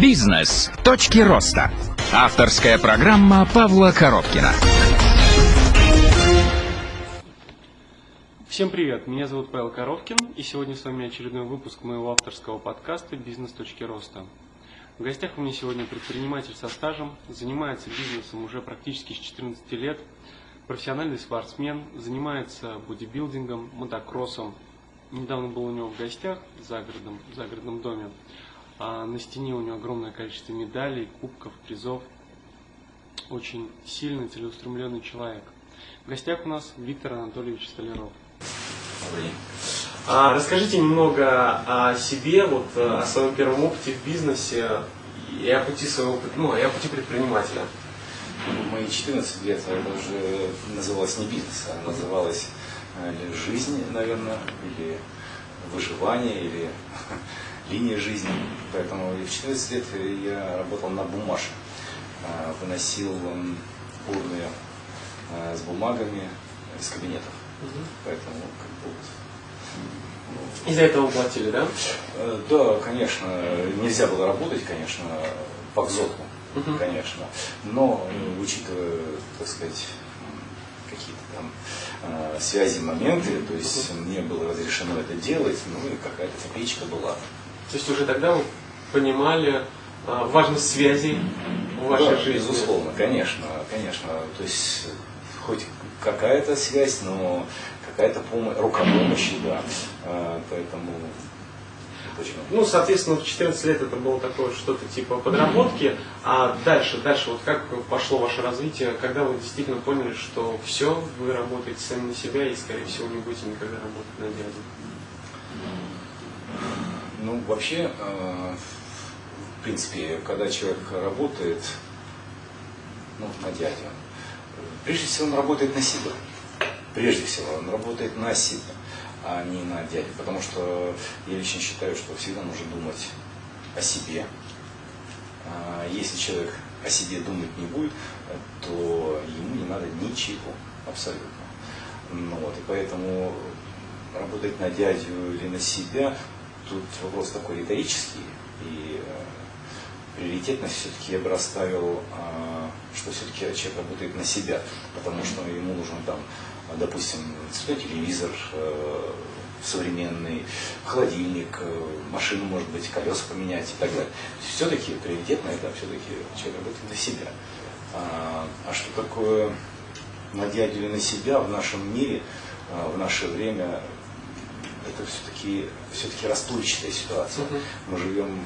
Бизнес. Точки роста. Авторская программа Павла Коробкина. Всем привет, меня зовут Павел Коровкин, и сегодня с вами очередной выпуск моего авторского подкаста «Бизнес. Точки роста». В гостях у меня сегодня предприниматель со стажем, занимается бизнесом уже практически с 14 лет, профессиональный спортсмен, занимается бодибилдингом, мотокроссом. Недавно был у него в гостях в загородном, в загородном доме. А на стене у него огромное количество медалей, кубков, призов. Очень сильный, целеустремленный человек. В гостях у нас Виктор Анатольевич Столяров. А, расскажите немного о себе, вот о своем первом опыте в бизнесе и о пути своего, ну, и о пути предпринимателя. В мои 14 лет это уже называлось не бизнес, а называлось э, жизнь, наверное, или выживание, или линия жизни. Поэтому и в 14 лет я работал на бумаже, э, выносил урны э, с бумагами из кабинетов. Угу. Поэтому как бы вот, Из-за этого платили, да? Э, Да, конечно, нельзя было работать, конечно, по взотку, Мгм. конечно. Но э, учитывая, так сказать, какие-то там э, связи, моменты, то есть мне было разрешено это делать, ну и какая-то копеечка была. То есть уже тогда вы понимали а, важность связей в вашей Да, жизни? Безусловно, конечно, конечно. То есть хоть какая-то связь, но какая-то помощь, рука помощи, да. Э, Поэтому почему? Ну, соответственно, в 14 лет это было такое что-то типа подработки, а дальше, дальше, вот как пошло ваше развитие, когда вы действительно поняли, что все, вы работаете сами на себя и, скорее всего, не будете никогда работать на дядю? Ну, вообще, э, в принципе, когда человек работает, ну, на дядю, прежде всего он работает на себя. Прежде всего он работает на себя, а не на дядю. Потому что я лично считаю, что всегда нужно думать о себе. А Если человек о себе думать не будет, то ему не надо ничего, абсолютно. Ну, вот, и поэтому работать на дядю или на себя, тут вопрос такой риторический. И э, приоритетность все-таки я бы расставил, а, что все-таки человек работает на себя, потому что ему нужно там, допустим, цветной телевизор, э, современный, холодильник, э, машину, может быть, колеса поменять и так далее. Все-таки приоритетно это все-таки человек работает на себя. А, а что такое на дядю или на себя в нашем мире, а, в наше время, это все-таки все-таки расплывчатая ситуация. Мгм. Мы живем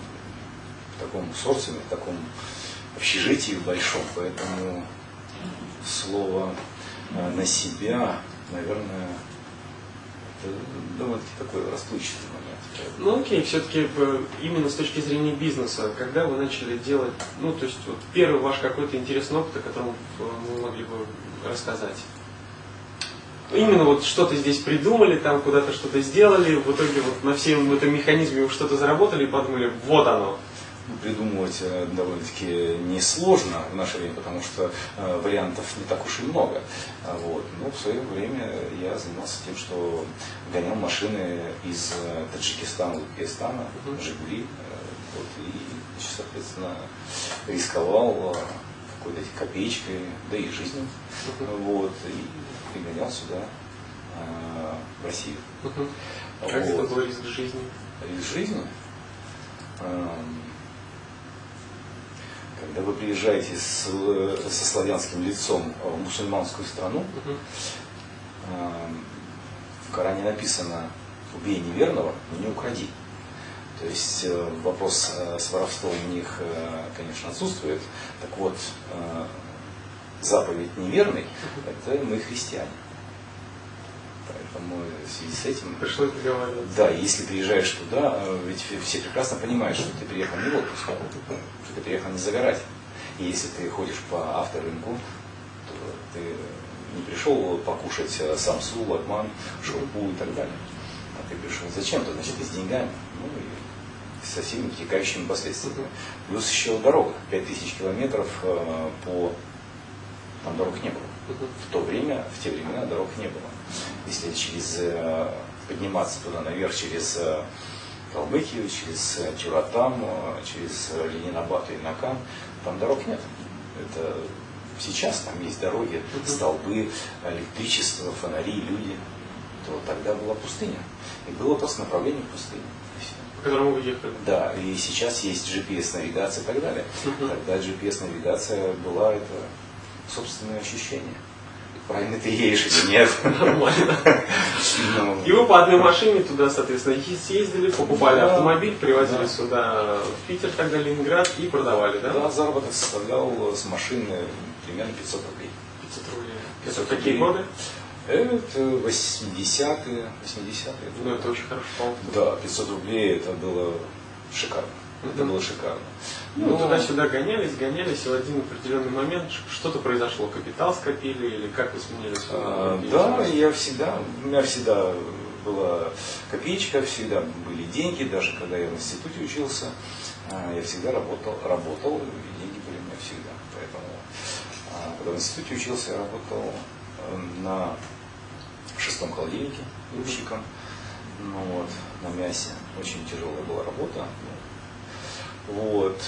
в таком социуме, в таком общежитии большом, поэтому слово э, на себя, наверное, это довольно-таки такой расплывчатый момент. Ну окей, все-таки именно с точки зрения бизнеса, когда вы начали делать, ну то есть вот первый ваш какой-то интересный опыт, о котором э, вы могли бы рассказать? Именно вот что-то здесь придумали, там куда-то что-то сделали, в итоге вот на всем этом механизме что-то заработали и подумали, вот оно. Ну, Придумывать э, довольно-таки несложно в наше время, потому что э, вариантов не так уж и много. А Вот. Но в свое время я занимался тем, что гонял машины из э, Таджикистана, Узбекистана. Жигули. э, Вот, и, соответственно, рисковал какой-то копеечкой, да и жизнью. Вот, и пригонял сюда, э, в Россию. Мгм. Как это Вот. был риск жизни? из жизни, эм, когда вы приезжаете с, э, со славянским лицом в мусульманскую страну, эм, в Коране написано «убей неверного, но не укради». То есть э, вопрос с воровством у них, конечно, отсутствует. Так вот, заповедь неверный – это мы христиане. Поэтому в связи с этим Пришлось договариваться. да, если приезжаешь туда, э, ведь все прекрасно понимают, что ты приехал не в отпуск, что ты приехал не загорать. И если ты ходишь по авторынку, то ты не пришел покушать э, самсу, лакман, шурпу и так далее. А ты пришел зачем-то, значит, и с деньгами, ну и со всеми вытекающими последствиями. Плюс еще дорога, 5000 километров э, по... Там дорог не было. В то время, в те времена дорог не было. Если через э, подниматься туда наверх через э, Калмыкию, через Чуратам, э, через Ленинабад и Накам. Там дорог нет. Это сейчас там есть дороги, столбы, электричество, фонари, люди. То тогда была пустыня. И было просто направление в пустыню. И всё. По которому вы ехали. Да, и сейчас есть GPS-навигация и так далее. Тогда GPS-навигация была это собственное ощущение. Правильно ты едешь или нет? Нормально. Ну, И вы по одной машине туда, соответственно, съездили, покупали автомобиль, привозили Да. сюда в Питер, тогда Ленинград, и продавали, да? Да, заработок составлял с машины примерно 500 рублей. 500 рублей. 500 Это какие годы? Это 80-е, 80-е. Ну, это очень хорошо. Да, 500 рублей это было шикарно. Это было шикарно. Ну, Но- туда-сюда гонялись, гонялись, и в один определенный момент что-то произошло, капитал скопили, или как вы сменили свою А? Да, я всегда, у меня всегда была копеечка, всегда были деньги, даже когда я в институте учился, а, я всегда работал, работал, и деньги были у меня всегда. Поэтому, а, когда в институте учился, я работал э, на шестом холодильнике грузчиком, ну вот, на мясе. Очень тяжелая была работа. Вот.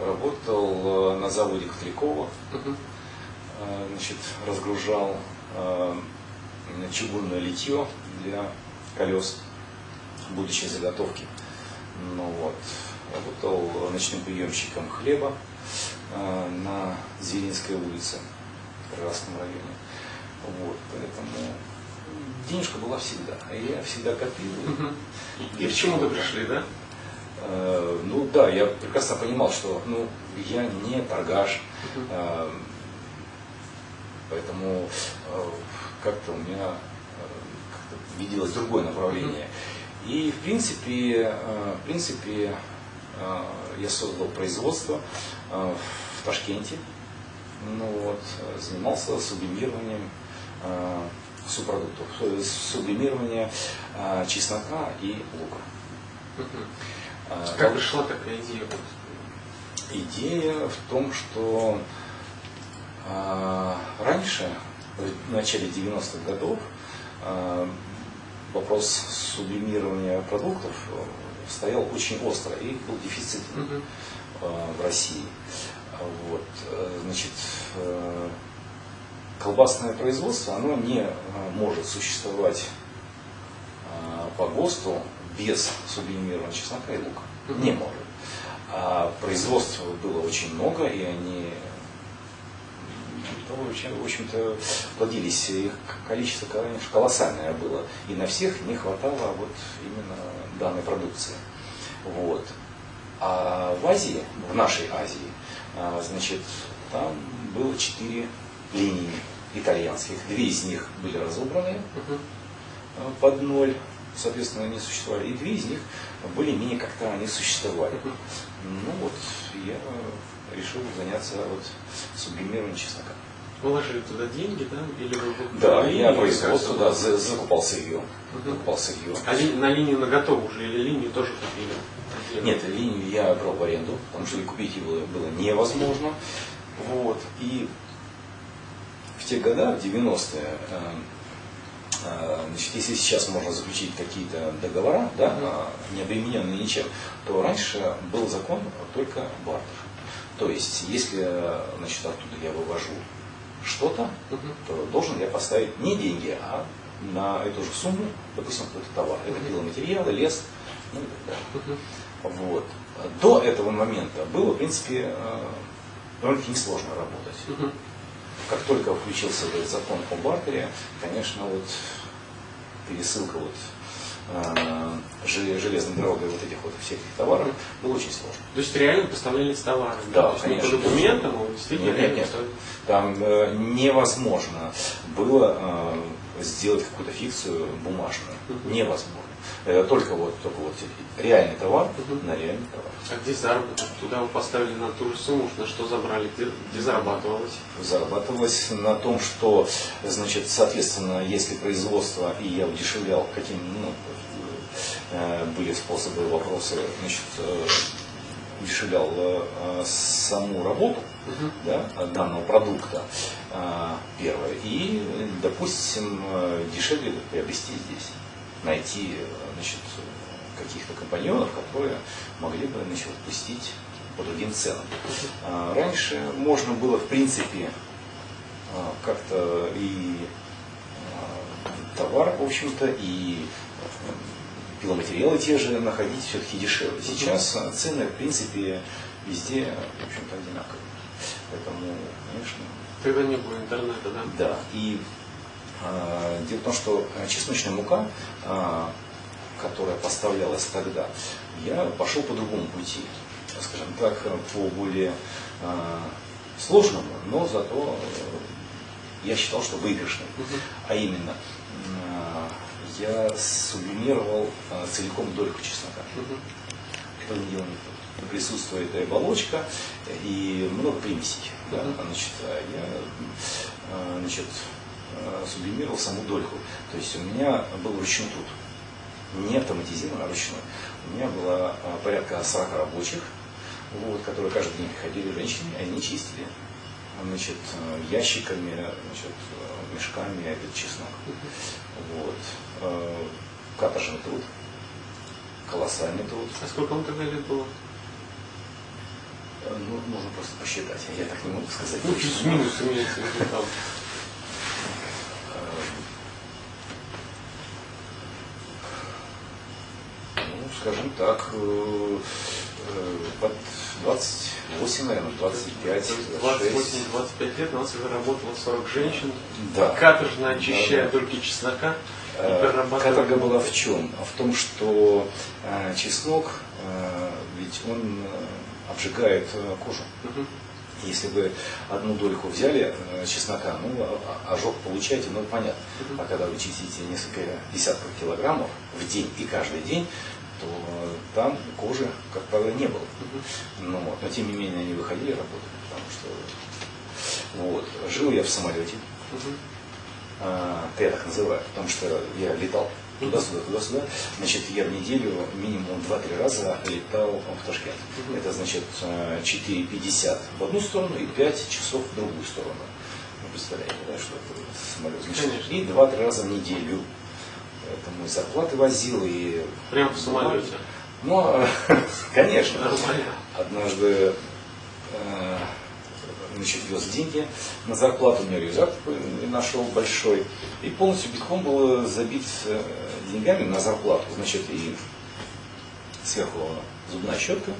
Работал э, на заводе Ковтрякова, Мгм. Э, значит, разгружал э, чугунное литье для колес, будущей заготовки. Ну вот. Работал ночным приемщиком хлеба на Зверинской улице, в Красном районе. Вот, поэтому денежка была всегда. И я всегда копил. Мгм. И к чему-то пришли, да? Э, Ну да, я прекрасно понимал, что ну, я не торгаш, э, поэтому э, как-то у меня как-то виделось другое направление. И в принципе, в принципе я создал производство в Ташкенте, ну вот, занимался сублимированием субпродуктов, сублимирование чеснока и лука. Э, Как пришла такая идея? Идея в том, что а, раньше, в начале 90-х годов, а, вопрос сублимирования продуктов э, стоял очень остро и был дефицит а, в России. А Вот, э, значит, э, колбасное производство, оно не может существовать а, по ГОСТу без сублимированного чеснока и лука. Не может. А производства было очень много, и они ну, в общем- в общем-то, плодились, их количество, конечно, колоссальное было, и на всех не хватало вот именно данной продукции. Вот. А в Азии, в нашей Азии, а, значит, там было четыре линии итальянских. Две из них были разобраны а, под ноль, соответственно, не существовали. И две из них более-менее как-то они существовали. Ну вот, я решил заняться вот сублимированием чеснока. Вложили туда деньги, да? Или вы Да, купили я производство, да, за- закупал сырье. Мгм. Закупал сырье. А ли- на линию на готову уже или линию тоже купили? Нет, линию я брал в аренду, потому что купить его было невозможно. Вот. И в те года, в 90-е, э, э, значит, если сейчас можно заключить какие-то договора, да, а, не обремененные ничем, то раньше был закон только бартер. То есть, если значит, оттуда я вывожу что-то, Мгм. то должен я поставить не деньги, а на эту же сумму, допустим, какой-то товар. Это пиломатериалы, лес, ну и так далее. Мгм. Вот. До этого момента было, в принципе, э, довольно-таки несложно работать. Мгм. Как только включился этот закон о бартере, конечно, вот пересылка вот э, желе- железной дорогой вот этих вот всех этих товаров было очень сложно. То есть реально поставлялись товары? Да, То есть не по конечно. документам, а действительно Нет, нет. Там э, невозможно было э, сделать какую-то фикцию бумажную. Невозможно. Это только вот, только вот реальный товар на реальный товар. А где заработок? Туда вы поставили на ту же сумму, на что забрали, где, где зарабатывалось? зарабатывалось на том, что, значит, соответственно, если производство, и я удешевлял, каким, ну, э, были способы, вопросы, значит, э, удешевлял э, саму работу Мгм. да, данного продукта, э, первое, и, допустим, дешевле приобрести здесь, найти, э, значит, каких-то компаньонов, которые могли бы значит, отпустить по другим ценам. А, раньше можно было, в принципе, а, как-то и а, товар, в общем-то, и пиломатериалы те же находить все-таки дешевле. Сейчас цены, в принципе, везде, в общем-то, одинаковые. Поэтому, конечно, Тогда не было интернета, да? да. И дело в том, что а, чесночная мука, а, которая поставлялась тогда, я пошел по другому пути, скажем так, по более а, сложному, но зато э, я считал, что выигрышным. А именно, а, я сублимировал а, целиком дольку чеснока. Этого не делал никто. Присутствует и оболочка и много примесей. Да? Значит, а я а, значит, а, сублимировал саму дольку. То есть у меня был ручной труд. Не автоматизированный, а ручной. У меня было а, порядка 40 рабочих, вот, которые каждый день приходили женщины, и они чистили значит, э, ящиками, значит, э, мешками этот чеснок. Вот. Э, Каторжный труд, колоссальный труд. А сколько вам тогда лет было? Э, Ну, нужно просто посчитать. Я так не могу сказать. Ну, плюс-минус имеется в виду там. Ну, скажем так, э, э, под 28, наверное, 25, 26. 28-25 лет у нас уже работало 40 женщин. Да. Каторжно очищая Да, да. чеснока Э. Каторга была в чем? В том, что чеснок, ведь он обжигает кожу. Мгм. Если вы одну дольку взяли чеснока, ну, а- а- ожог получаете, ну, понятно. А когда вы чистите несколько десятков килограммов в день и каждый день, то там кожи, как правило, не было. Ну, вот. Но тем не менее они выходили работали, потому что вот. жил я в самолете, а, я так называю, потому что я летал туда-сюда, туда-сюда. Значит, я в неделю минимум 2-3 раза летал в Ташкент. Это значит э, 4,50 в одну сторону и 5 часов в другую сторону. Вы представляете, да, что это самолет? Значит, и 2-3 раза в неделю. Поэтому и зарплаты возил, и... Прямо в самолете. Ну, конечно. Нормально. Однажды э, значит, вез деньги на зарплату, у меня рюкзак такой нашел большой, и полностью битком был забит э, деньгами на зарплату. Значит, и сверху зубная щетка,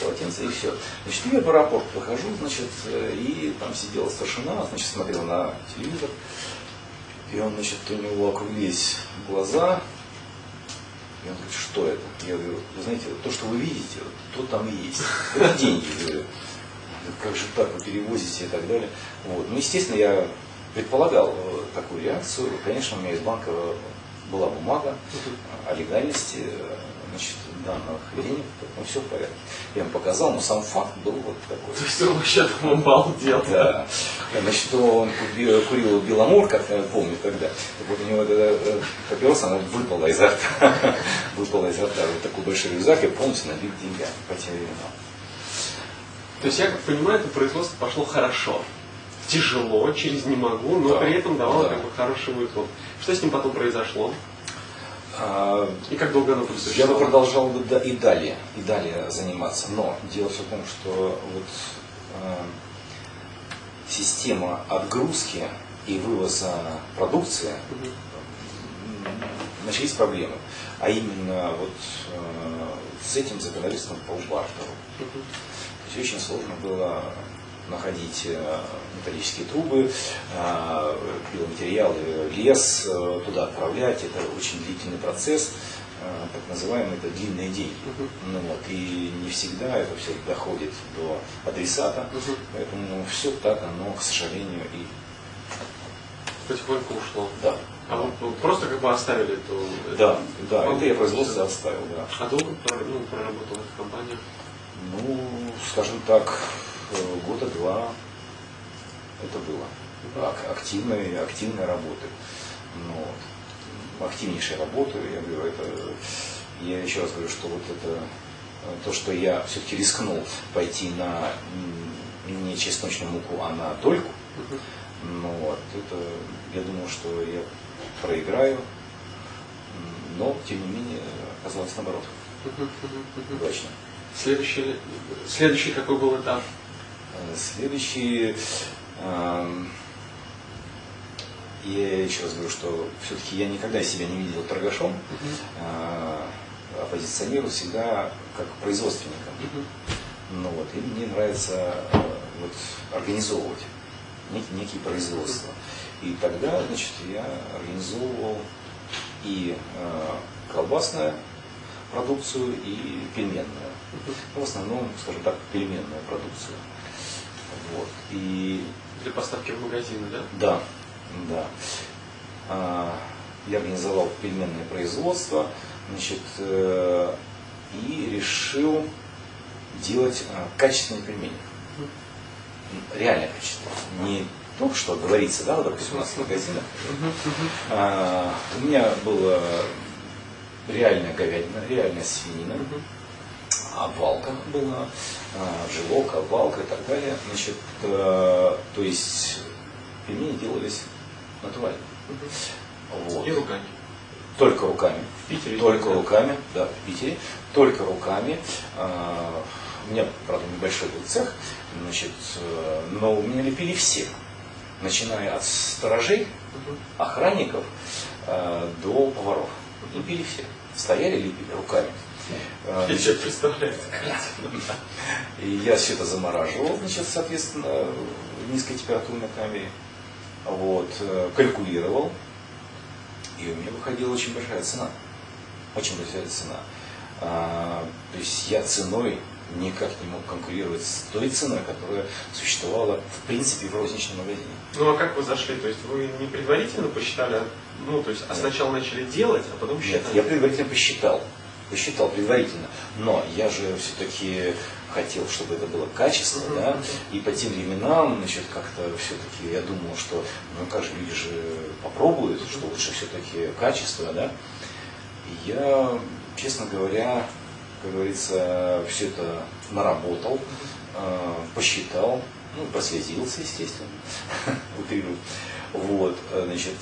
полотенце и все. Значит, я в аэропорт прохожу, значит, э, и там сидел старшина, значит, смотрел на телевизор, и он, значит, у него округлились глаза, и он говорит, что это? Я говорю, вы знаете, то, что вы видите, то там и есть. Это деньги, говорю. Как же так, вы перевозите и так далее. Вот. Ну, естественно, я предполагал э, такую реакцию. Конечно, у меня из банка была бумага о легальности данных денег, ну, все в порядке. Я ему показал, но сам факт был вот такой. То есть он вообще там обалдел. Да. Значит, он курил, Беломор, как я помню тогда. Так вот у него эта э, папироса, она выпала изо рта. выпала изо рта. Вот такой большой рюкзак, я полностью набит деньгами по тем временам. То есть я как понимаю, это производство пошло хорошо. Тяжело, через не могу, но Да, при этом давало да. как бы хороший выхлоп. Что с ним потом произошло? А, И как долго оно Я бы продолжал бы да- и далее, и далее заниматься. Но дело все в том, что вот э, система отгрузки и вывоза продукции м, начались проблемы. А именно вот э, с этим законодательством по бартеру. Мгм. То есть очень сложно было находить э, металлические трубы, э, биоматериалы, лес, э, туда отправлять. Это очень длительный процесс, э, так называемые это длинные деньги. Мгм. Ну, вот, и не всегда это все доходит до адресата, Мгм. поэтому все так оно, к сожалению, и Потихоньку ушло. да. А вы вы просто как бы оставили эту... Да, да, Вам- это я производство оставил, да. А долго ну, проработала эта компания? Ну, скажем так, э, года два это было. Ак- Активной, активной работы. Ну, вот. активнейшей работы, я говорю, это, я еще раз говорю, что вот это, э, то, что я все-таки рискнул пойти на не чесночную муку, а на дольку, Мгм. ну вот, это, я думал, что я проиграю, но, тем не менее, оказалось наоборот. Мгм. Удачно. Следующий, следующий какой был этап? Э, Эм, я еще раз говорю, что все-таки я никогда себя не видел торгашом, а позиционирую всегда как производственником. Ну вот, и мне нравится э, вот, организовывать некие, некие производства. И тогда, значит, я организовывал и э, колбасную продукцию, и пельменную. Ну, в основном, скажем так, пельменную продукцию. Вот. И Для поставки в магазины, да? да, да. А, Я организовал пельменное производство, значит, э, и решил делать а, качественные пельмени. Реально качественные. Не то, что говорится, да, вот, допустим, у нас в магазинах. А, У меня была реальная говядина, реальная свинина, обвалка была, а, жилок, обвалка и так далее. Значит, э, то есть пельмени делались натурально. Вот. И руками. Только руками. В Питере Только да? руками, да, в Питере. Только руками. А, У меня, правда, небольшой был цех, значит, э, но у меня лепили все. Начиная от сторожей, охранников э, до поваров. Лепили все. Стояли, лепили руками. Э, Я себе представляю. и я все это замораживал, значит, соответственно, в низкотемпературной камере. Вот, э, калькулировал. И у меня выходила очень большая цена. Очень большая цена. А, то есть я ценой никак не мог конкурировать с той ценой, которая существовала в принципе в розничном магазине. Ну а как вы зашли? То есть вы не предварительно посчитали, а- ну то есть а Нет. сначала начали делать, а потом Нет, считали? я предварительно посчитал. Посчитал предварительно. Но я же все-таки хотел, чтобы это было качественно, да, и по тем временам, значит, как-то все-таки я думал, что, ну как же люди же попробуют, что лучше все-таки качество, да. И я, честно говоря, как говорится, все это наработал, э, посчитал, ну, прослезился, естественно, утрирую. Вот, э, значит,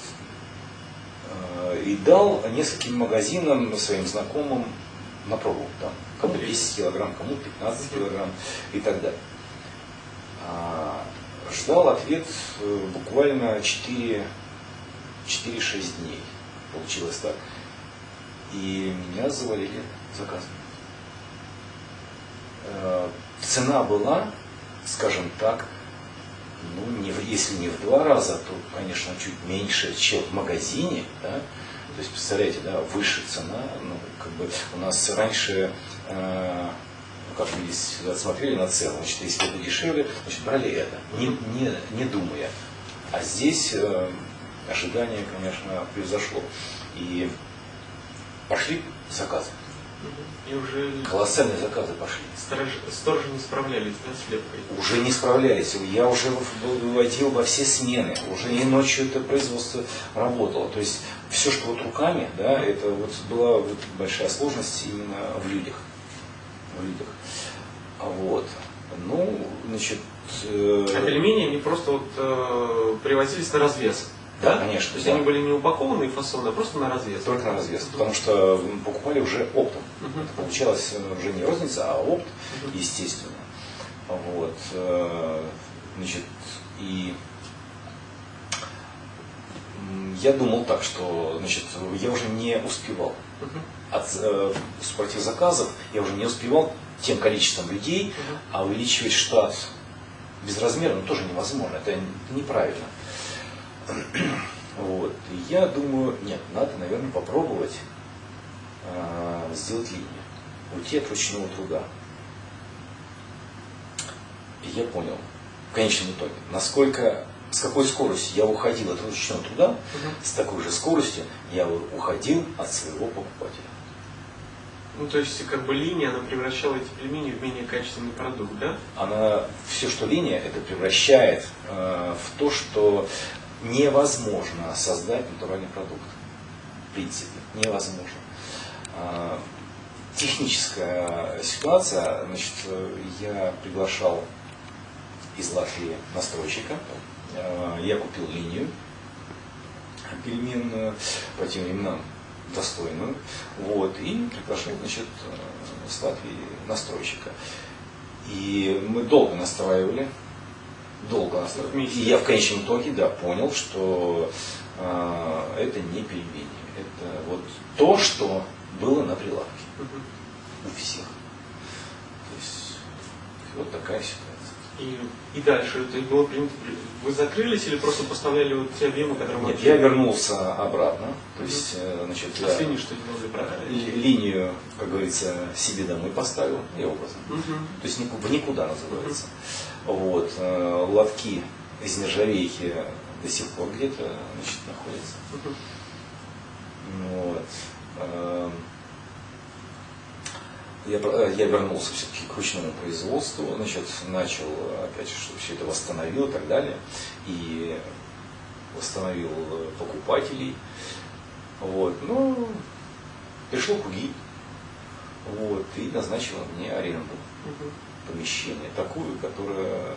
Э, и дал нескольким магазинам своим знакомым на пробу. Там, кому 10 килограмм, кому 15 килограмм и так далее. Ждал ответ э, буквально 4 4-6 дней. Получилось так. И меня завалили заказами. Э, Цена была, скажем так, ну, не, в- если не в два раза, то, конечно, чуть меньше, чем в магазине, да. То есть, представляете, да, выше цена, ну, как бы у нас раньше, э, ну, как мы здесь смотрели на цену, значит, если это дешевле, значит, брали это, не, не, не думая. А здесь э, ожидание, конечно, превзошло. И пошли заказы. И уже Колоссальные заказы пошли. сторожи, сторожи не справлялись, да, с лепкой? уже не справлялись. Я уже выводил во все смены. Уже и ночью это производство работало. То есть все, что вот руками, да, это вот была вот большая сложность именно в людях. В людях. А Вот. Ну, значит, э, А пельмени, они просто вот э, привозились на развес? Да, конечно, То есть да. они были не упакованы и фасованы, а просто на развес? только на развес. Потому что покупали уже оптом. Мгм. Это получалось э, уже не розница, а опт, Мгм. естественно. Вот. э, Значит, и я думал так, что значит, я уже не успевал. Мгм. От э, супротив заказов я уже не успевал тем количеством людей, а увеличивать штат безразмерно тоже невозможно. Это неправильно. Вот. И я думаю, нет, надо, наверное, попробовать э, сделать линию. Уйти от ручного труда. И я понял, в конечном итоге, насколько, с какой скоростью я уходил от ручного труда, Мгм. с такой же скоростью я уходил от своего покупателя. Ну, то есть, как бы линия, она превращала эти пельмени в менее качественный продукт, да? Она все, что линия, это превращает э, в то, что невозможно создать натуральный продукт. В принципе, невозможно. А, техническая ситуация, значит, я приглашал из Латвии настройщика, Э, я купил линию пельменную по тем временам. достойную, вот, и приглашать, значит, э, с Латвии настройщика. И мы долго настраивали, долго. Вместе. И я в конечном итоге, да, понял, что э, это не пельмени. Это вот то, что было на прилавке у всех. То есть вот такая ситуация. И, и дальше, то есть было принято, вы закрылись или просто поставляли вот те объемы, которые Нет, я вернулся обратно. То есть, э, значит, я Последнее, что делали, линию, как говорится, себе домой поставил и образом. Мгм. То есть в никуда называется. Вот. э, Лотки из нержавейки до сих пор где-то значит, находятся. Мгм. Вот. Эм, Я, э, я вернулся все-таки к ручному производству, значит, начал, э, опять что все это восстановил и так далее. И восстановил э, покупателей. Вот. Ну, пришел Куги. Вот, и назначил мне аренду Мгм. Помещения, такую, которая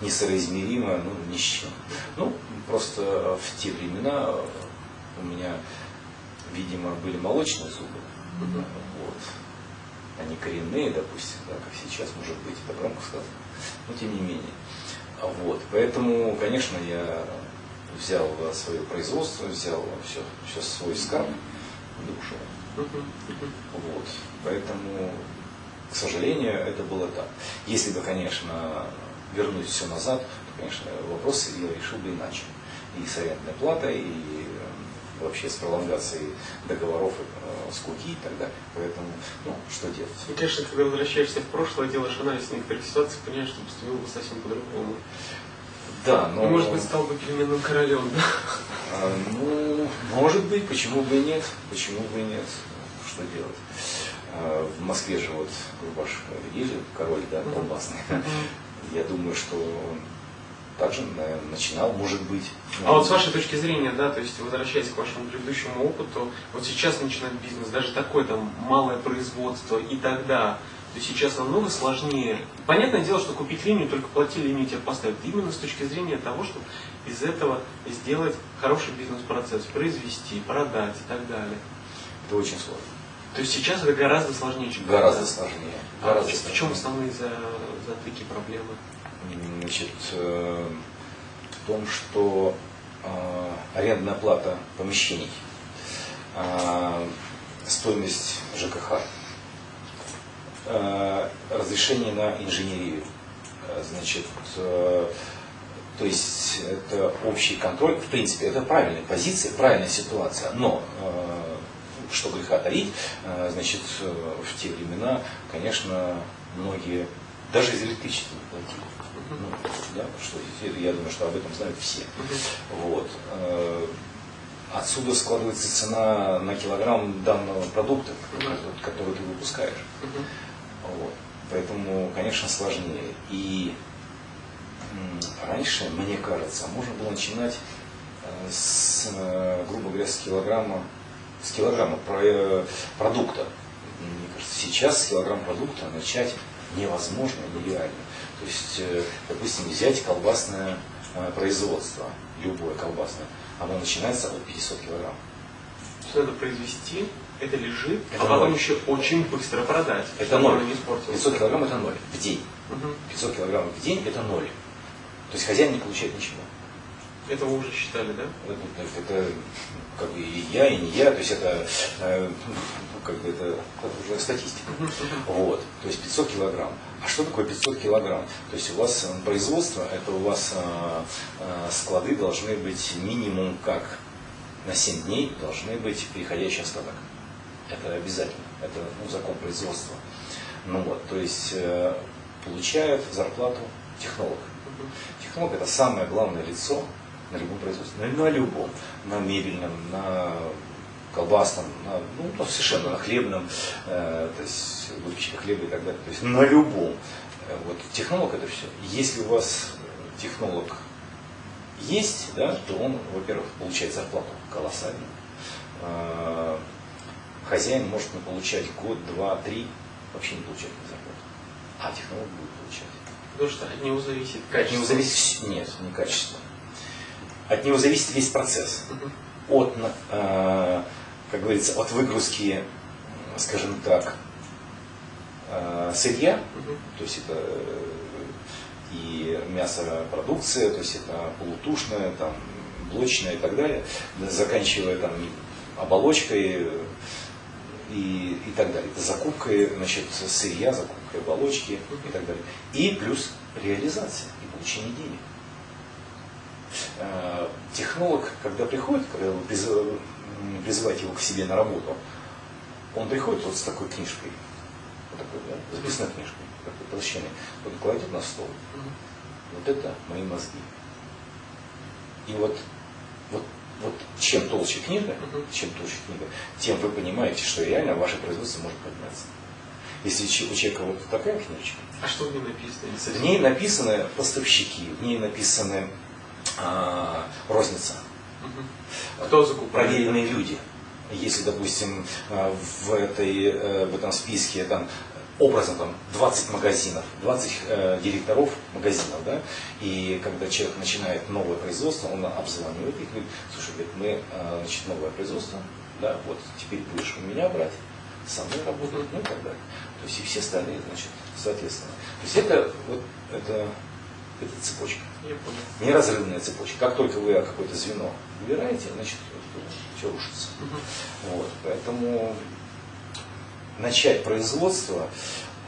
несоизмерима ну, ни с чем. Ну, просто в те времена у меня, видимо, были молочные зубы. Мгм. Вот. Они коренные, допустим, да, как сейчас, может быть, это громко сказано, но тем не менее. Вот. Поэтому, конечно, я взял свое производство, взял все, все свой скарб и ушел. Мгм. Мгм. Вот. Поэтому, к сожалению, это было так. Если бы, конечно, вернуть все назад, то, конечно, вопросы я решил бы иначе. И с арендной платой, и э, вообще с пролонгацией договоров э, с КУКИ и так далее. Поэтому, ну, что делать? И, конечно, когда возвращаешься в прошлое, делаешь анализ некоторых ситуаций, понимаешь, что поступил бы совсем по-другому. Да, но... Ну, может быть, стал бы пельменным королем, да? А, Ну, может быть, почему бы и нет, почему бы и нет, что делать. А, В Москве же вот ваш видели, король, да, колбасный. Я думаю, что он также, наверное, начинал, может быть. А вот с вашей точки зрения, да, то есть возвращаясь к вашему предыдущему опыту, вот сейчас начинать бизнес, даже такое там малое производство и тогда, то сейчас намного сложнее. Понятное дело, что купить линию, только плати линию тебе поставят. Именно с точки зрения того, чтобы из этого сделать хороший бизнес-процесс, произвести, продать и так далее. Это очень сложно. То есть сейчас это гораздо сложнее, чем Гораздо тогда. сложнее. А Гораздо в чем сложнее. основные за- затыки проблемы? Значит, э, в том, что э, арендная плата помещений, э, стоимость ЖКХ, разрешение на инженерию, значит, то есть это общий контроль, в принципе, это правильная позиция, правильная ситуация, но э, что греха таить, э, значит, э, в те времена, конечно, многие даже из электричества не платили. Ну, да, что я думаю, что об этом знают все. Вот. Э, Отсюда складывается цена на килограмм данного продукта, который ты выпускаешь. Вот. Поэтому, конечно, сложнее. И раньше, мне кажется, можно было начинать с, грубо говоря, с килограмма, с килограмма э, продукта. Мне кажется, сейчас с килограмм продукта начать невозможно, нереально. То есть, э, допустим, взять колбасное э, производство, любое колбасное, оно начинается от 500 килограмм. Что надо произвести, это лежит, Это а потом ноль. еще очень быстро продать, Это ноль. не испортилось. 500 килограмм это ноль в день. Мгм. 500 килограмм в день это ноль. То есть хозяин не получает ничего. Это вы уже считали, да? Это, это, как бы и я, и не я, то есть это, э, ну, как бы это, это уже статистика. Вот, то есть 500 килограмм. А что такое 500 килограмм? То есть у вас э, производство, это у вас э, склады должны быть минимум как на 7 дней должны быть переходящий остаток. Это обязательно, это ну, закон производства. Ну вот, то есть э, получает зарплату технолог. Технолог это самое главное лицо на любом производстве. На, на любом. На мебельном, на колбасном, на, ну, ну, совершенно на хлебном, э, то есть выпечка хлеба и так далее. То есть на любом. Э, Вот технолог это все. Если у вас технолог есть, да, то он, во-первых, получает зарплату колоссальную. Э, Хозяин может получать год, два, три, вообще не получать зарплату. А технолог будет получать. Потому что от него зависит От качество. него зависит нет, не качество. От него зависит весь процесс. От э, как говорится, от выгрузки, скажем так, э, сырья, то есть это э, и мясопродукция, то есть это полутушная, там, блочная и так далее, да, заканчивая там оболочкой э, и, и так далее. Это закупкой значит, сырья, закупкой оболочки и так далее. И плюс реализация и получение денег. Э, Технолог, когда приходит, когда вы приз- м, призываете его к себе на работу, он приходит вот с такой книжкой, вот такой, да, записной книжкой, такой толщиной, вот кладет на стол. Вот это мои мозги. И вот, вот, вот чем толще книга, чем толще книга, тем вы понимаете, что реально ваше производство может подняться. Если у человека вот такая книжечка, А что в ней написано? В ней написаны поставщики, в ней написаны а, розница, Мгм. Кто закупает? проверенные люди. Если, допустим, а, в, этой, э, в этом списке там, образно там 20 магазинов, 20 э, директоров магазинов, да, и когда человек начинает новое производство, он обзванивает их, говорит, слушай, говорит, мы, э, значит, новое производство, да, вот теперь будешь у меня брать, со мной работать, ну и так далее. То есть и все остальные, значит, соответственно. То есть это вот это, это цепочка. Неразрывная цепочка. Как только вы какое-то звено выбираете, значит, все рушится. Мгм. Вот, поэтому начать производство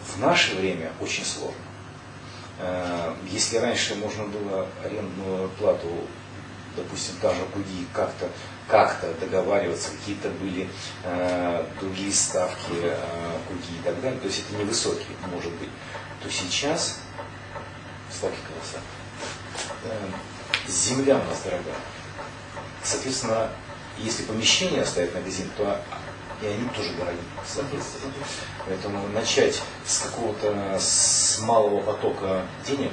в наше время очень сложно. Э, Если раньше можно было арендную плату, допустим, та же Куди, как-то как-то договариваться, какие-то были э, другие ставки э, Куди и так далее, то есть это невысокие, может быть, то сейчас ставки колоссальные. Э, Земля у нас дорогая. Соответственно, если помещение оставить на магазин, то и они тоже дорогие, соответственно. Поэтому начать с какого-то с малого потока денег,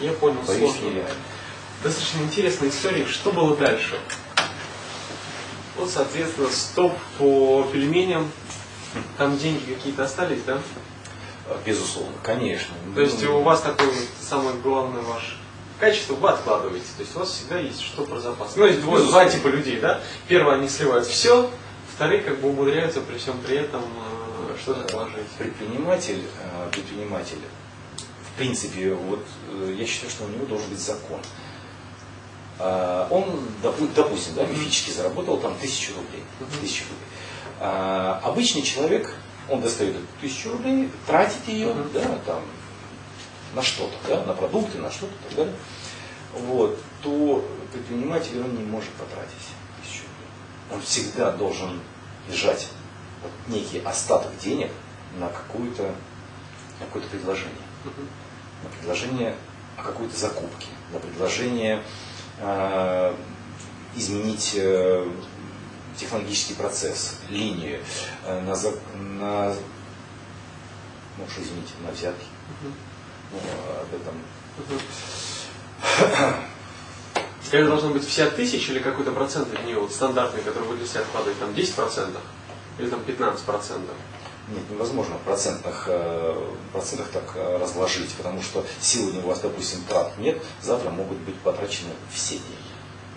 Я понял, боюсь, сложно. нереально. Достаточно интересная история. Что было дальше? Вот, соответственно, стоп по пельменям. Там деньги какие-то остались, да? Безусловно, конечно. То есть у вас такое самое главное ваше качество вы откладываете. То есть у вас всегда есть что про запас. Ну, есть двое, два типа людей, да? Первые, они сливают все, вторые как бы умудряются при всем при этом э, что-то положить. предприниматель, э, предприниматель, в принципе, вот э, я считаю, что у него должен быть закон. Он, допу- допустим, да, мифически заработал там тысячу рублей. Тысячу рублей. Обычный человек, он достает эту тысячу рублей, тратит ее, Мгм. да, там, на что-то, да, на продукты, на что-то и так далее. Вот, то предприниматель он не может потратить тысячу рублей. Он всегда должен держать вот некий остаток денег на какую-то на какое-то предложение. На предложение о какой-то закупке, на предложение э, изменить э, технологический процесс, линию, э, на, за- на ну уж извините, на взятки. Мгм. Ну, об этом. Это должна быть вся тысяча или какой-то процент от нее, вот стандартный, который вы для себя откладываете, там 10% или там 15%? Нет, невозможно в процентных, э, процентах так э, разложить, потому что сегодня у вас, допустим, трат нет, завтра могут быть потрачены все деньги.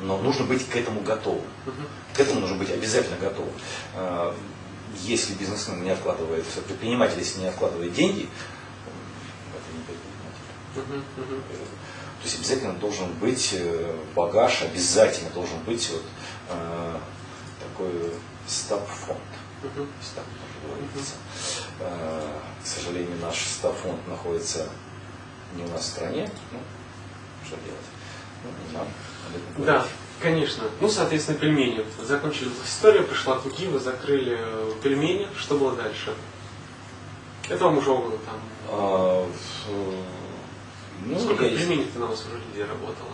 Но нужно быть к этому готовым. К этому нужно быть обязательно готовым. Э, Если бизнесмен не откладывает, предприниматель, если не откладывает деньги, это не предприниматель. То есть обязательно должен быть э, багаж, обязательно должен быть вот э, такой стаб-фонд. Говорится. Э, К сожалению, наш стаб-фонд находится не у нас в стране. Ну, что делать? Ну, не нам. Да, конечно. Ну, соответственно, пельмени. Закончили история, пришла Куки, вы закрыли э, пельмени. Что было дальше? Это вам уже около там. А, ну, Сколько я- пельменей-то на вас уже людей работало?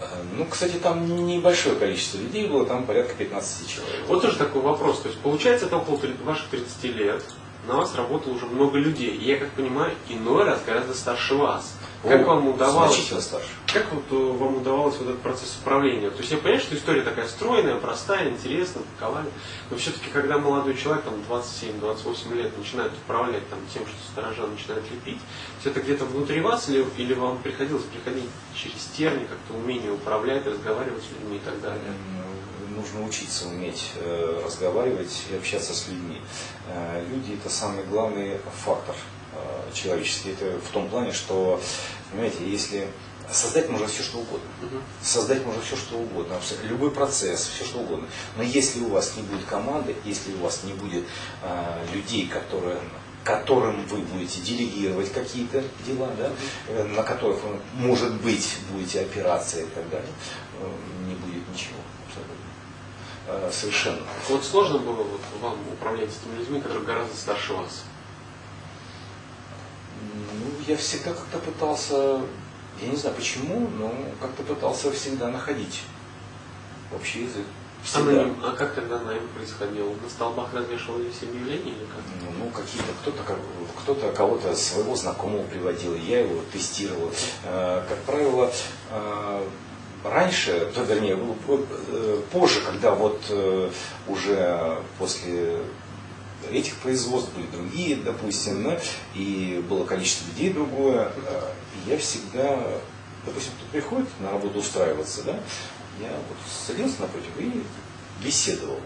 Э, Ну, кстати, там небольшое количество людей было, там порядка 15 человек. Вот тоже такой вопрос. То есть, получается, это около ваших 30 лет. На вас работало уже много людей. И я как понимаю, иной раз гораздо старше вас. Как вам удавалось? Значительно старше. Как вот э, вам удавалось вот этот процесс управления? То есть я понимаю, что история такая стройная, простая, интересная, паковая, но все-таки, когда молодой человек, там 27-28 лет, начинает управлять там, тем, что сторожа начинает лепить, все это где-то внутри вас или, или вам приходилось приходить через терни, как-то умение управлять, разговаривать с людьми и так далее? М, нужно учиться уметь э, разговаривать и общаться с людьми. Э, люди это самый главный фактор человеческий. Это в том плане, что, понимаете, если создать можно все что угодно. Создать можно все что угодно, любой процесс, все что угодно. Но если у вас не будет команды, если у вас не будет э, людей, которые которым вы будете делегировать какие-то дела, да, э, на которых вы, может быть, будете опираться и так далее, э, не будет ничего абсолютно. Э, Совершенно. Вот сложно было вот вам управлять этими людьми, которые гораздо старше вас? Ну, я всегда как-то пытался, я не знаю почему, но как-то пытался всегда находить общий язык. А, Всегда. найм- а как тогда найм происходил? На столбах развешивались объявления или как? Ну, ну, какие-то, кто-то, кто-то кого-то своего знакомого приводил, я его тестировал. Э, Как правило, э, раньше, то, вернее, э, позже, когда вот э, уже после этих производств были другие, допустим, да, и было количество людей другое, э, я всегда, допустим, кто приходит на работу устраиваться, да, я вот садился напротив и беседовал.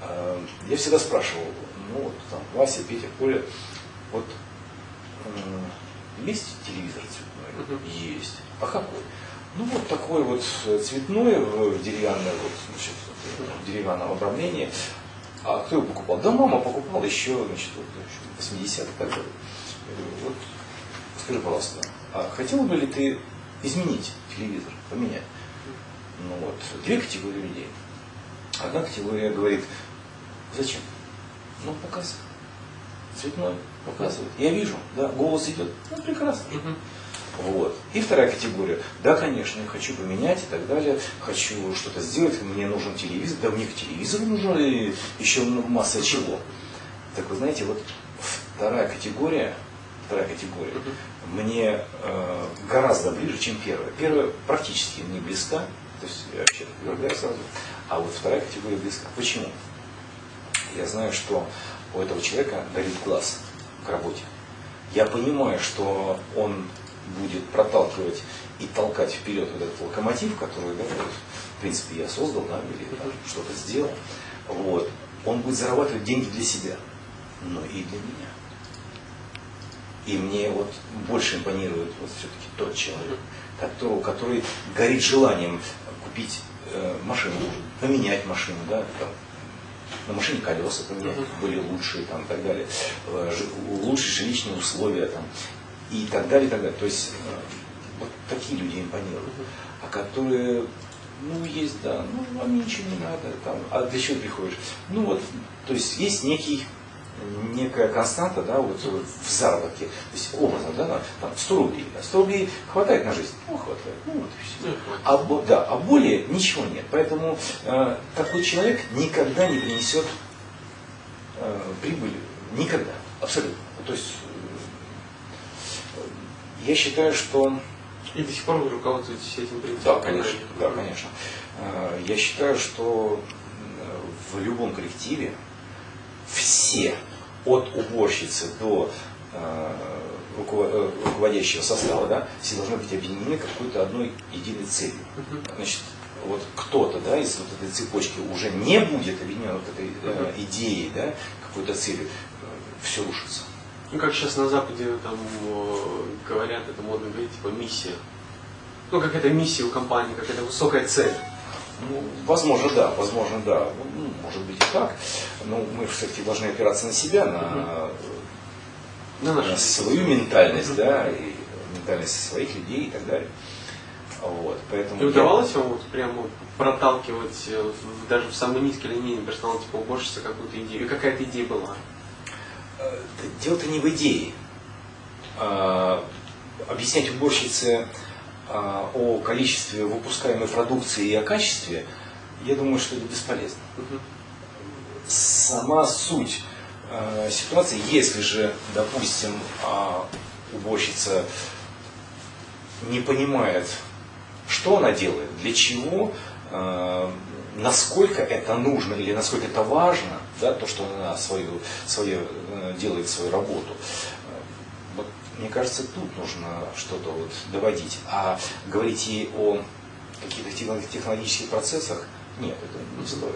А, Я всегда спрашивал, ну вот там Вася, Петя, Коля, вот м, есть телевизор цветной? Есть. А какой? Ну вот такой вот э, цветной, в в деревянной вот, значит, в деревянном обрамлении. А кто его покупал? Да мама покупала еще, значит, вот, еще 80-х так далее. Я говорю, вот скажи, пожалуйста, а хотел бы ли ты изменить телевизор, поменять? Ну вот, две категории людей. Одна категория говорит, зачем? Ну, показывай. Цветной показывает. Я вижу, да, голос идет. Ну, прекрасно. Вот. И вторая категория. Да, конечно, я хочу поменять и так далее. Хочу что-то сделать. Мне нужен телевизор. Да мне телевизор нужен и еще масса чего. Так вы знаете, вот вторая категория, вторая категория, мне э, гораздо ближе, чем первая. Первая практически не близка, то есть я вообще предлагаю сразу. А вот вторая категория близка. Почему? Я знаю, что у этого человека горит глаз к работе. Я понимаю, что он будет проталкивать и толкать вперед вот этот локомотив, который, да, вот, в принципе, я создал, да, или там что-то сделал. Вот. Он будет зарабатывать деньги для себя, но и для меня. И мне вот больше импонирует вот все-таки тот человек, которого, который горит желанием купить э, машину, поменять машину, да, там, на машине колеса поменять, были лучшие там, и так далее, э, лучшие жилищные условия там, и так далее, и так далее. То есть э, вот такие люди импонируют. А которые, ну, есть, да, ну, вам ничего не надо, там, а для чего приходишь? Ну, вот, то есть есть некий некая константа, да, вот в заработке, то есть образно, да, там 100 рублей, да, 100 рублей хватает на жизнь, ну хватает, ну вот и все. А, да, а более ничего нет. Поэтому э, такой человек никогда не принесет э, прибыли. Никогда. Абсолютно. То есть я считаю, что И до сих пор вы руководствуетесь этим принципом? да, конечно, да, конечно. Э, Я считаю, что э, в любом коллективе все, от уборщицы до э, руково- руководящего состава, да, все должны быть объединены какой-то одной единой целью. Значит, вот кто-то да, из вот этой цепочки уже не будет объединен вот этой э, идеей, да, какой-то целью, все рушится. Ну, как сейчас на Западе там э, говорят, это модно говорить, типа миссия. Ну, какая-то миссия у компании, какая-то высокая цель. Ну, возможно, да, возможно, да. Ну, может быть и так. Но мы все-таки должны опираться на себя, на, На на нашу свою ментальность, да, и ментальность своих людей и так далее. Вот, поэтому я- удавалось вам вот прямо проталкивать э, даже в самый низкий линейный персонал, типа уборщица, какую-то идею? Какая-то идея была? Дело-то не в идее. А, Объяснять уборщице а, о количестве выпускаемой продукции и о качестве, я думаю, что это бесполезно. Сама суть э, ситуации, если же, допустим, а, уборщица не понимает, что она делает, для чего, насколько это нужно или насколько это важно, да, то, что она свою, э, делает свою работу. Э, Вот, мне кажется, тут нужно что-то вот доводить. А говорить ей о каких-то техно- технологических процессах, Нет, это не стоит.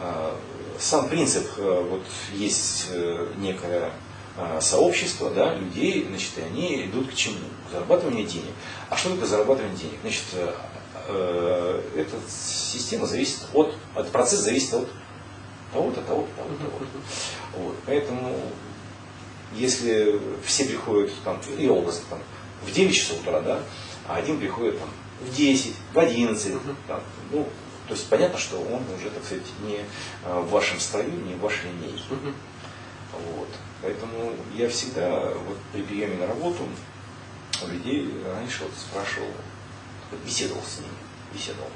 А, Сам принцип, э, вот есть э, некое сообщество да, людей, значит, и они идут к чему? К зарабатыванию денег. А что такое зарабатывание денег? Значит, э, э, эта система зависит от, от процесс зависит от того-то, того-то, того-то, того-то. Вот. Поэтому, если все приходят там, и образно, там, в 9 часов утра, да, а один приходит там, в 10, в 11, там, ну, то есть понятно, что он уже, так сказать, не э, в вашем строю, не в вашей линейке. Вот. Поэтому я всегда вот, при приеме на работу у людей раньше вот спрашивал, беседовал с ними, беседовал.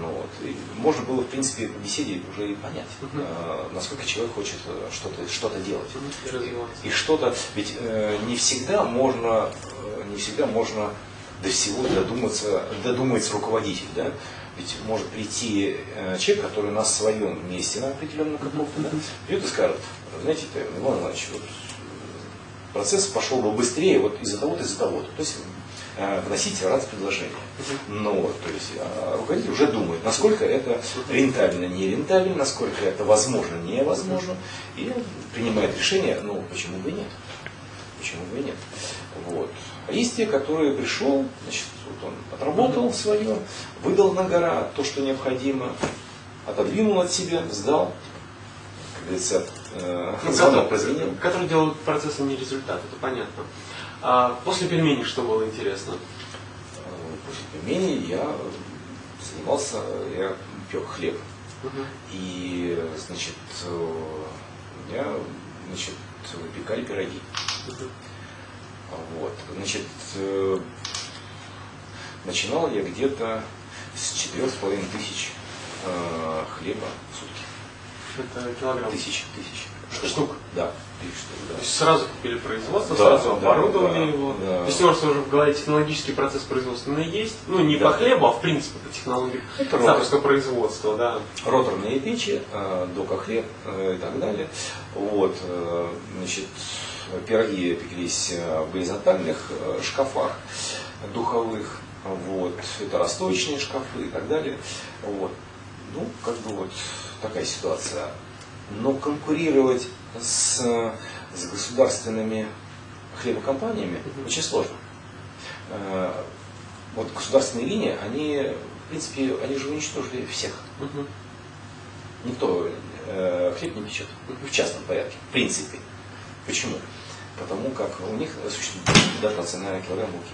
Ну, вот. И можно было, в принципе, по беседе уже и понять, Мгм. э, насколько человек хочет э, что-то что делать. И. И что-то, ведь э, не всегда можно, э, не всегда можно до всего додуматься, додумается руководитель, да? Ведь может прийти э, человек, который на своем месте, на определенном каком-то, да, придет и скажет, знаете, Иван Иванович, вот, э, процесс пошел бы быстрее вот из-за того-то, из-за того-то. То есть вносить раз предложение. Но, вот, то есть а руководитель уже думает, насколько это рентабельно, не рентабельно, насколько это возможно, невозможно, и принимает решение, ну, почему бы и нет. Почему бы и нет. Вот. А есть те, которые пришел, значит, вот он отработал свое, выдал на гора то, что необходимо, отодвинул от себя, сдал, как говорится, э, Ну, который, прозвенел. который делает процесс, а не результат, это понятно. А после пельменей что было интересно? Э, После пельменей я занимался, я пек хлеб. И, значит, э, я, значит, выпекали пироги. Вот. Значит, э, начинал я где-то с четырех с половиной тысяч э, хлеба в сутки. Это килограмм. Тысяч, тысяч. Штук? Штук, да. То есть сразу купили производство, Да, сразу да, оборудовали да, его. да. То есть у вас уже в голове технологический процесс производственный есть. Ну, не Да. по хлебу, а в принципе по технологии Это запуска производства, да. роторные печи, э, докохлеб э, и так далее. Вот, э, значит, пироги пеклись э, в горизонтальных э, шкафах духовых. Вот, это расточные шкафы и так далее. Вот. Ну, как бы вот такая ситуация. Но конкурировать с, с государственными хлебокомпаниями очень сложно. Э, Вот государственные линии, они, в принципе, они же уничтожили всех. Никто э, хлеб не печет в частном порядке, в принципе. Почему? Потому как у них существует дотация на килограмм муки.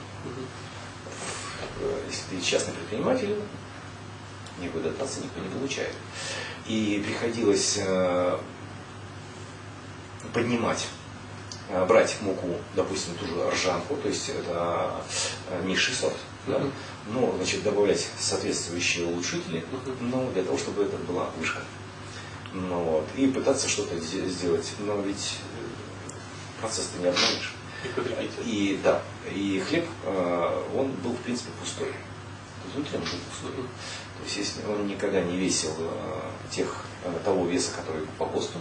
Э, Если ты частный предприниматель, никакой дотации никто не получает. И приходилось э, поднимать, э, брать муку, допустим, ту же ржанку, то есть это э, низший сорт, да, Мгм. но, значит, добавлять соответствующие улучшители, Мгм. ну, для того, чтобы это была вышка. Ну, вот, и пытаться что-то де- сделать. Но ведь процесс ты не обновишь. И. И да, и хлеб, э, он был, в принципе, пустой. То есть внутри он был пустой. То есть если он никогда не весил э, тех, э, того веса, который по ГОСТу,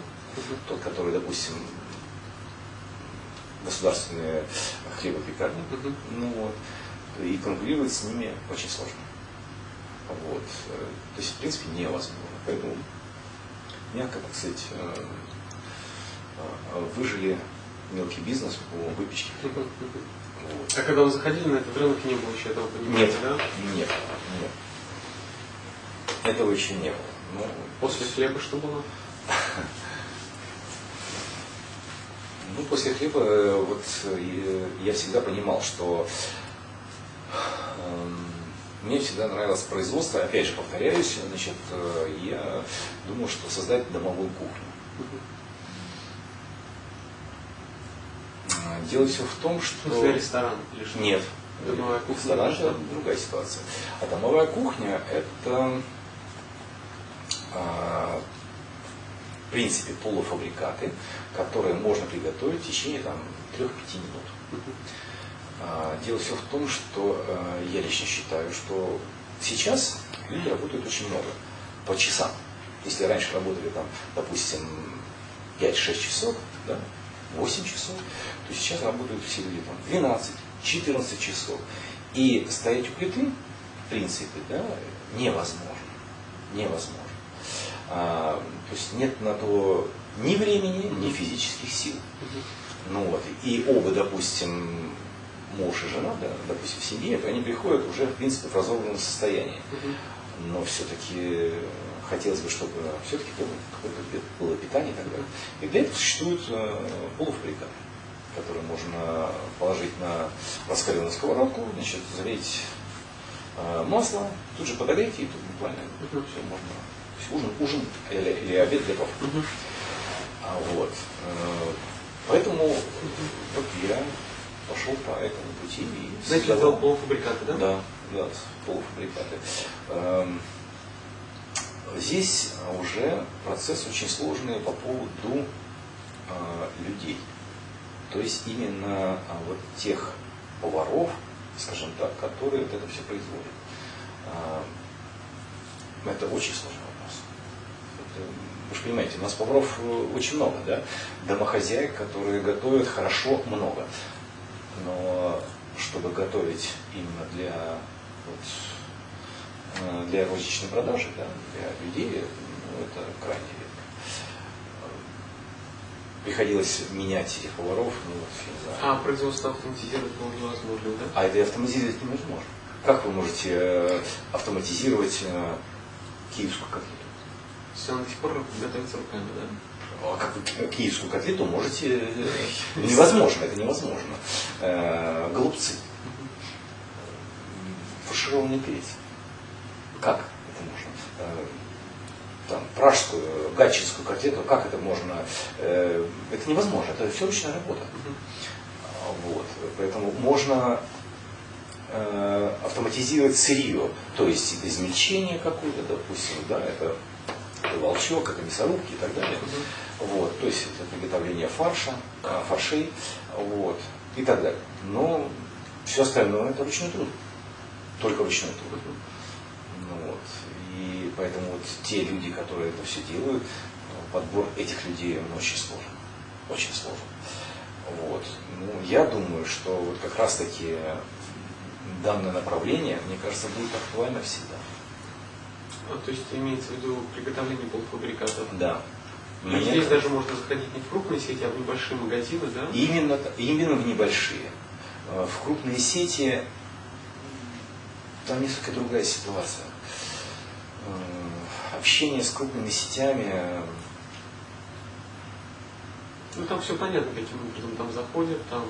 тот, который, допустим, государственные хлебопекарни, ну вот, и конкурировать с ними очень сложно. Вот. э, То есть, в принципе, невозможно. Поэтому мягко, так сказать, э, выжили мелкий бизнес по выпечке. Вот. А когда вы заходили на этот рынок, не было еще этого понимания, Нет, да? нет, нет. Этого еще не было. Ну, После хлеба что было? Ну, после хлеба э, вот э, я всегда понимал, что эм, мне всегда нравилось производство. Опять же, повторяюсь, значит, э, я думал, что создать домовую кухню. Дело все в том, что... смысле ресторан или что? Нет. Домовая кухня. Ресторан это другая ситуация. А домовая кухня это в принципе полуфабрикаты, которые можно приготовить в течение там, 3-5 минут. А, Дело все в том, что э, я лично считаю, что сейчас люди работают очень много, по часам. Если раньше работали там, допустим, 5-6 часов, да, 8 часов, то сейчас работают все люди там 12-14 часов. И стоять у плиты, в принципе, да, невозможно. невозможно. А, то есть нет на то ни времени, ни физических сил. Ну вот, и оба, допустим, муж и жена, да, допустим, в семье, то они приходят уже, в принципе, в разобранном состоянии. Но все-таки хотелось бы, чтобы все-таки было какое-то было питание и так далее. И для этого существуют э, полуфабрикаты, которые можно положить на раскаленную сковородку, значит, залить э, масло, тут же подогреть, и тут буквально все можно. Ужин, ужин или, или обед готов. А вот. э, Поэтому вот я пошел по этому пути и Знаете, создавал- это полуфабрикаты, да? да, да, полуфабрикаты. Эм, Здесь уже процесс очень сложный по поводу э, людей. То есть именно а, вот тех поваров, скажем так, которые вот это все производят. А, Это очень. Это, вы же понимаете, у нас поваров э, очень много, да? Домохозяек, которые готовят хорошо, много. Но чтобы готовить именно для, вот, э, для розничной продажи, да, для людей, ну, это крайне редко. Приходилось менять этих поваров, ну, вот, не знаю. А производство автоматизировать было невозможно, да? А это и автоматизировать невозможно. Как вы можете э, автоматизировать э, киевскую котлету? Все до сих пор готовится руками, да? А как киевскую котлету можете... э, Невозможно, это невозможно. Э, Голубцы. Фаршированный перец. Как это можно? Э, Там, пражскую, гатчинскую котлету, как это можно? Э, Это невозможно, это все ручная работа. Вот. Поэтому можно автоматизировать сырье, то есть измельчение какое-то, допустим, да, это волчок, это мясорубки и так далее. Вот, то есть это приготовление фарша, а, фаршей, вот, и так далее. Но все остальное это ручной труд. Только ручной труд. Ну, вот. И поэтому вот те люди, которые это все делают, подбор этих людей он очень сложен. Очень сложен. Вот. Ну, я думаю, что вот как раз таки данное направление, мне кажется, будет актуально всегда. А, то есть имеется в виду приготовление полуфабрикатов. Да. И Мне здесь кажется- даже можно заходить не в крупные сети, а в небольшие магазины, да? Именно, именно в небольшие. Э, В крупные сети там несколько другая ситуация. Э, Общение с крупными сетями, э, Ну там все понятно, каким образом там заходят, там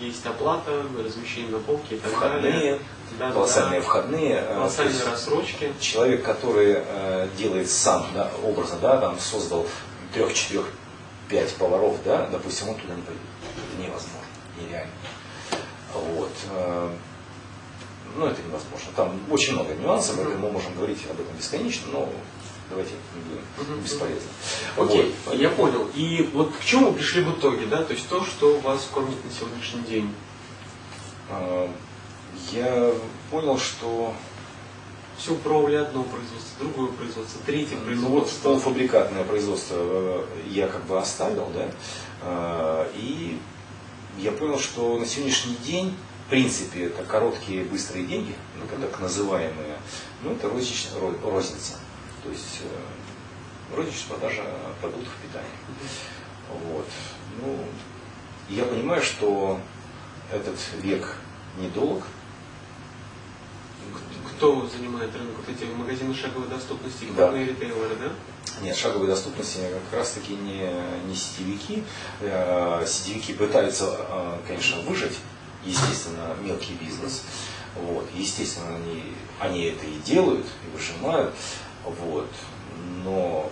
есть оплата, размещение на полке и так далее. входные, Да, да, колоссальные да. входные. э, Колоссальные есть рассрочки. Человек, который э, делает сам да, образно, да, там создал трех, четырех, пять поваров, да, допустим, он туда не пойдет. Это невозможно, нереально. Вот. э, Ну, это невозможно. Там очень много нюансов, это мы можем говорить об этом бесконечно, но давайте не будем, Мгм. бесполезно. Окей, Вот. я понял. И вот к чему пришли в итоге, да? То есть то, что вас кормит на сегодняшний день. Э, Я понял, что Все пробовали одно производство, другое производство, третье Ну вот производство. полуфабрикатное производство э, я как бы оставил, да, э, и я понял, что на сегодняшний день, в принципе, это короткие быстрые деньги, ну, это так называемые, ну, это розничная, ро- розница, то есть э, розничная продажа продуктов питания. Вот. Ну, я понимаю, что этот век недолг, Кто занимает рынок? Вот эти магазины шаговой доступности, Да. крупные ритейлеры, да? Нет, шаговой доступности как раз таки не, не сетевики. Э, Сетевики пытаются, э, конечно, выжить, естественно, мелкий бизнес. Вот. Естественно, они, они это и делают, и выжимают. Вот. Но,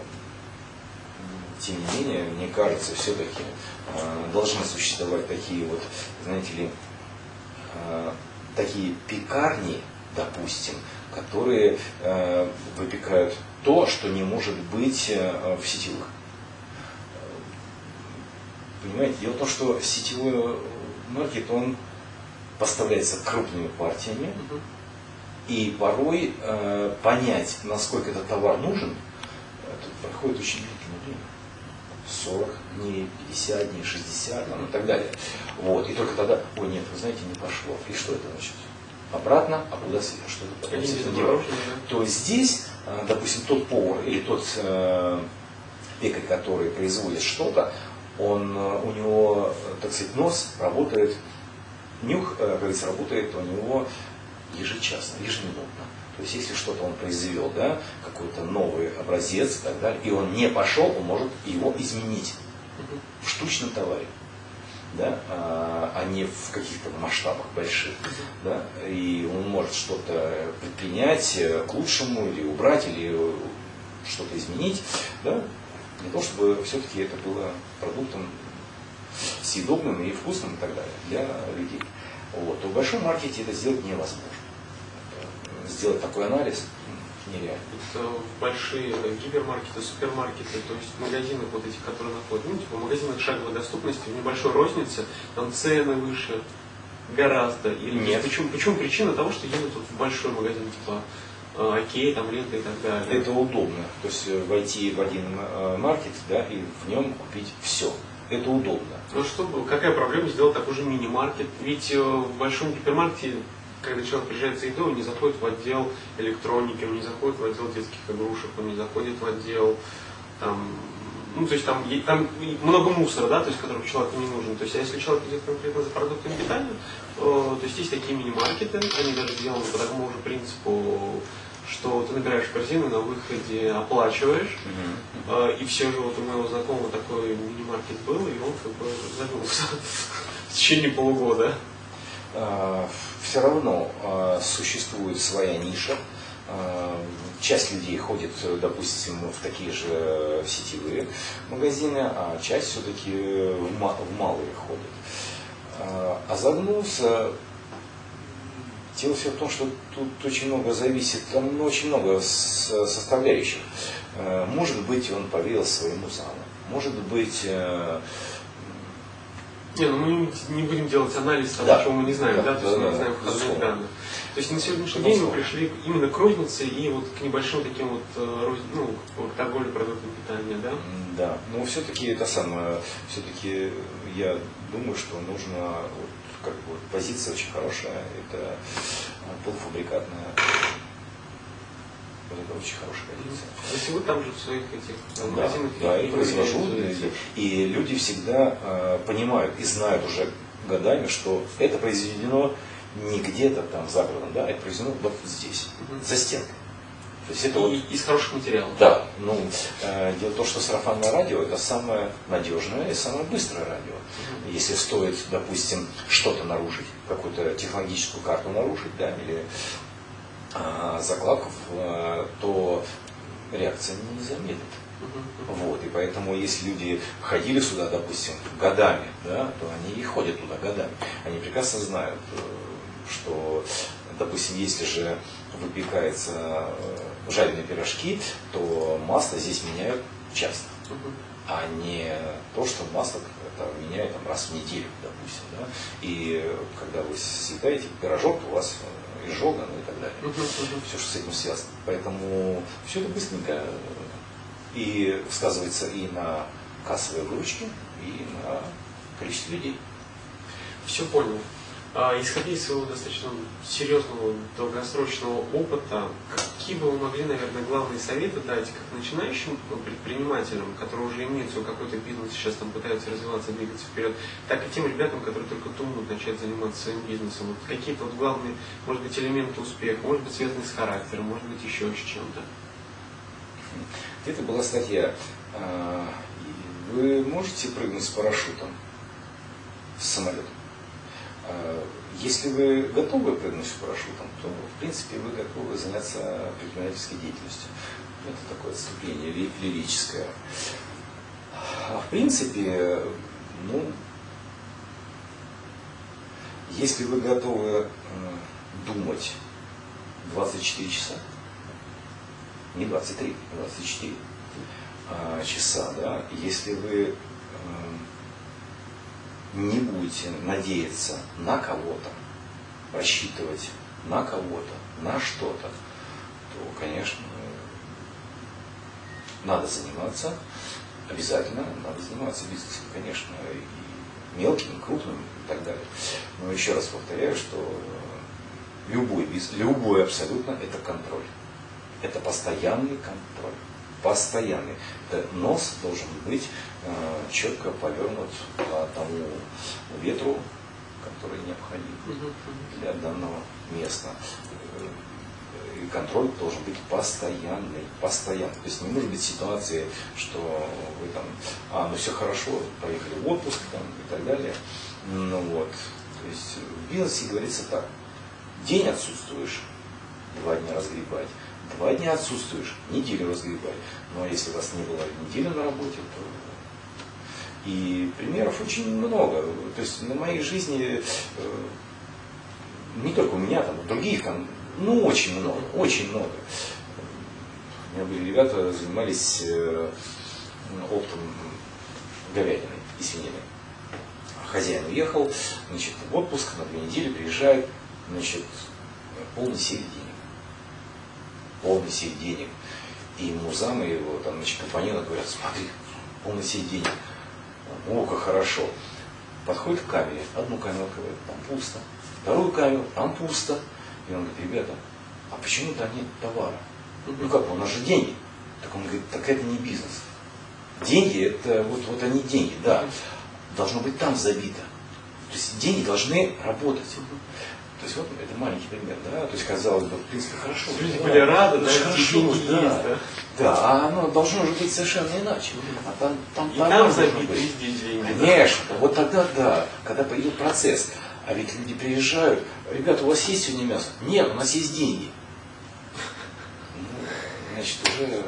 тем не менее, мне кажется, все-таки должны существовать такие вот, знаете ли, э, такие пекарни, допустим, которые э, выпекают то, что не может быть э, в сетевых. Понимаете, дело в том, что сетевой маркет, он поставляется крупными партиями. И порой э, понять, насколько этот товар нужен, это проходит очень длительное время. 40 дней, 50 дней, 60 там, и так далее. Вот. И только тогда, ой, нет, вы знаете, не пошло. И что это значит? обратно, а куда сверху, что-то потом Один с этим без делать. То есть здесь, э, допустим, тот повар или тот э, пекарь, который производит что-то, он, э, у него, э, так сказать, нос работает, нюх, как говорится, работает у него ежечасно, ежеминутно. То есть, если что-то он произвел, да, какой-то новый образец и так далее, и он не пошел, он может его изменить в штучном товаре, да, а, а не в каких-то масштабах больших. Да, и он может что-то предпринять э, к лучшему, или убрать, или что-то изменить, да, для того, чтобы все-таки это было продуктом съедобным и вкусным и так далее для людей. Вот. То в большом маркете это сделать невозможно. Сделать такой анализ нереально. Это большие гипермаркеты, супермаркеты, то есть магазины вот эти, которые находят, ну, типа магазины шаговой доступности, в небольшой рознице, там цены выше гораздо. Или Нет. Почему, почему причина того, что едут вот в большой магазин, типа Окей, там лента и так далее. Это удобно. То есть э, войти в один э, маркет да, и в нем купить все. Это удобно. Ну что, какая проблема сделать такой же мини-маркет? Ведь э, в большом гипермаркете, когда человек приезжает за едой, он не заходит в отдел электроники, он не заходит в отдел детских игрушек, он не заходит в отдел там, ну, то есть там, там много мусора, да, то есть, который человеку не нужен. То есть, а если человек идет конкретно за продуктами питания, э, то есть есть такие мини-маркеты, они даже сделаны по такому же принципу, что ты набираешь корзину, на выходе оплачиваешь, Э, И все же вот у моего знакомого такой мини-маркет был, и он как бы загнулся в течение полугода. Все равно а, существует своя ниша. А, Часть людей ходит, э, допустим, в такие же сетевые магазины, а часть все-таки в ма- в малые ходит. А а загнулся Дело все в том, что тут очень много зависит, там очень много составляющих. Э, Может быть, он поверил своему заму. Может быть, э, Не, ну мы не будем делать анализ того, Да. чего мы не знаем, да, Да, то есть мы да, не знаем да, входных безусловно. данных. То есть на сегодняшний день мы пришли именно к рознице и вот к небольшим таким вот, э, ну, к торговле продуктами питания, да? Да, но все-таки это самое, все-таки я думаю, что нужно, вот, как бы, позиция очень хорошая, это э, полуфабрикатная, вот это очень хорошая позиция. Если вы там же в своих этих э, Да, магазинах да, и произвожу, и, и люди всегда э, понимают и знают уже годами, что это произведено не где-то там за городом, да, это произведено вот здесь, Мгм. за стенкой. То есть это вот И из хороших материалов. да, ну, э, дело в том, что сарафанное радио это самое надежное и самое быстрое радио. Если стоит, допустим, что-то нарушить, какую-то технологическую карту нарушить, да, или а, закладку, э, то реакция не заметит. Мгм. Вот, и поэтому, если люди ходили сюда, допустим, годами, да, то они и ходят туда годами. Они прекрасно знают, э, что, допустим, если же выпекаются э, жареные пирожки, то масло здесь меняют часто, Мгм. а не то, что масло это меняют там, раз в неделю, допустим. Да? И когда вы съедаете пирожок, у вас э, изжога, ну и так далее все, что с этим связано. Поэтому все это быстренько э, и сказывается и на кассовой выручке, и на количестве людей. Все понял. А, исходя из своего достаточно серьезного долгосрочного опыта, какие бы вы могли, наверное, главные советы дать как начинающим предпринимателям, которые уже имеют свой какой-то бизнес, сейчас там пытаются развиваться, двигаться вперед, так и тем ребятам, которые только думают начать заниматься своим бизнесом? Вот какие-то вот главные, может быть, элементы успеха, может быть, связанные с характером, может быть, еще с чем-то. Где-то была статья, и вы можете прыгнуть с парашютом с самолета? Э, Если вы готовы прыгнуть с парашютом, то, в принципе, вы готовы заняться предпринимательской деятельностью. Это такое отступление ли- лирическое. А в принципе, ну, если вы готовы думать 24 часа, не 23, 24 а, часа, да, если вы не будете надеяться на кого-то, рассчитывать на кого-то, на что-то, то, конечно, надо заниматься, обязательно надо заниматься бизнесом, конечно, и мелким, и крупным и так далее. Но еще раз повторяю, что любой бизнес, любой абсолютно, это контроль. Это постоянный контроль. Постоянный. Нос должен быть э, четко повернут по тому ветру, который необходим для данного места. И контроль должен быть постоянный, постоянный. То есть не может быть ситуации, что вы там, а, ну все хорошо, поехали в отпуск там, и так далее. Ну вот. То есть в бизнесе говорится так. День отсутствуешь, два дня разгребать. Два дня отсутствуешь, неделю разгребать. Но если у вас не было недели на работе, то и примеров очень много. То есть на моей жизни, э, не только у меня, там, у других, там, ну, очень много, очень много. У меня были ребята, занимались э, оптом говядиной и свининой. Хозяин уехал, значит, в отпуск на две недели, приезжает, значит, полный денег. Полный сейф денег. И ему замы его, там, значит, компаньоны говорят, смотри, полный сейф денег. О, как хорошо. Подходит к камере, одну камеру открывает, там пусто. Вторую камеру, там пусто. И он говорит, ребята, а почему-то нет товара? Ну как, у нас же деньги. Так он говорит, так это не бизнес. Деньги, это вот, вот они деньги, да. Должно быть там забито. То есть деньги должны работать. То есть вот это маленький пример, да, то есть казалось бы, в принципе, хорошо. Люди да, были рады, да, эти хорошо, да. есть, да. Да, а оно должно же быть совершенно иначе. А там, там, И там забиты быть. везде деньги. да. Конечно, вот тогда да, когда пойдет процесс. А ведь люди приезжают, ребята, у вас есть сегодня мясо? Нет, у нас есть деньги. Ну, Значит, уже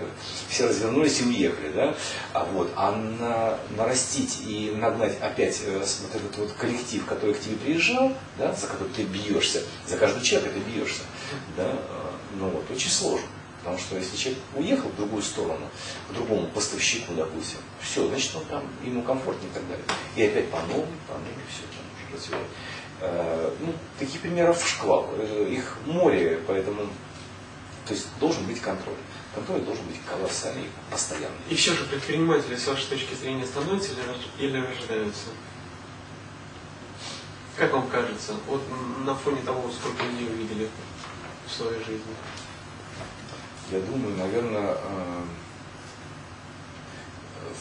все развернулись и уехали, да? А вот, а на, нарастить и нагнать опять э, вот этот вот коллектив, который к тебе приезжал, да, за который ты бьешься, за каждого человека ты бьешься, да, э, ну вот, очень сложно. Потому что если человек уехал в другую сторону, к другому поставщику, допустим, все, значит, он там, ему комфортнее и так далее. И опять по новой, по новой все там уже развивать. Э, Ну, таких примеров шквал, э, их море, поэтому, то есть должен быть контроль. Контроль должен быть колоссальный, постоянный. И все же предприниматели, с вашей точки зрения, становятся или, рож- или рождаются? Как вам кажется, вот на фоне того, сколько людей вы видели в своей жизни? Я думаю, наверное,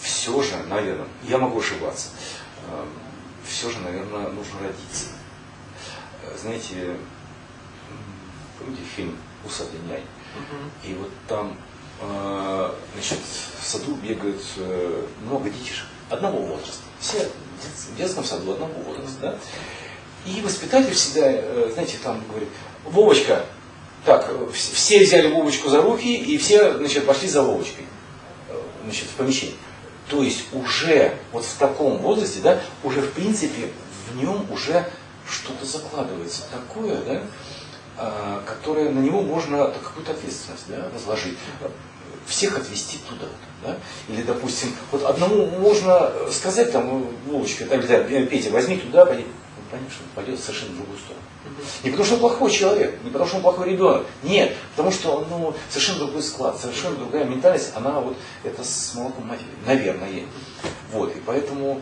все же, наверное, я могу ошибаться, все же, наверное, нужно родиться. Э, Знаете, помните фильм «Усатый нянь»? И вот там, э, значит, в саду бегают э, много детишек одного возраста. Все в дет- в детском саду одного возраста, да? И воспитатель всегда, э, знаете, там говорит, Вовочка, так, вс- все взяли Вовочку за руки, и все, значит, пошли за Вовочкой, э, значит, в помещение. То есть уже вот в таком возрасте, да, уже в принципе в нем уже что-то закладывается такое, да, которое на него можно какую-то ответственность да, возложить. Всех отвести туда. Да? Или, допустим, вот одному можно сказать, там, Вовочка, там, да, Петя, возьми туда, пойди. Он поймет, что он пойдет совершенно другую сторону. Не потому что он плохой человек, не потому что он плохой ребенок. Нет, потому что ну, совершенно другой склад, совершенно другая ментальность, она вот это с молоком матери, наверное. Вот, и поэтому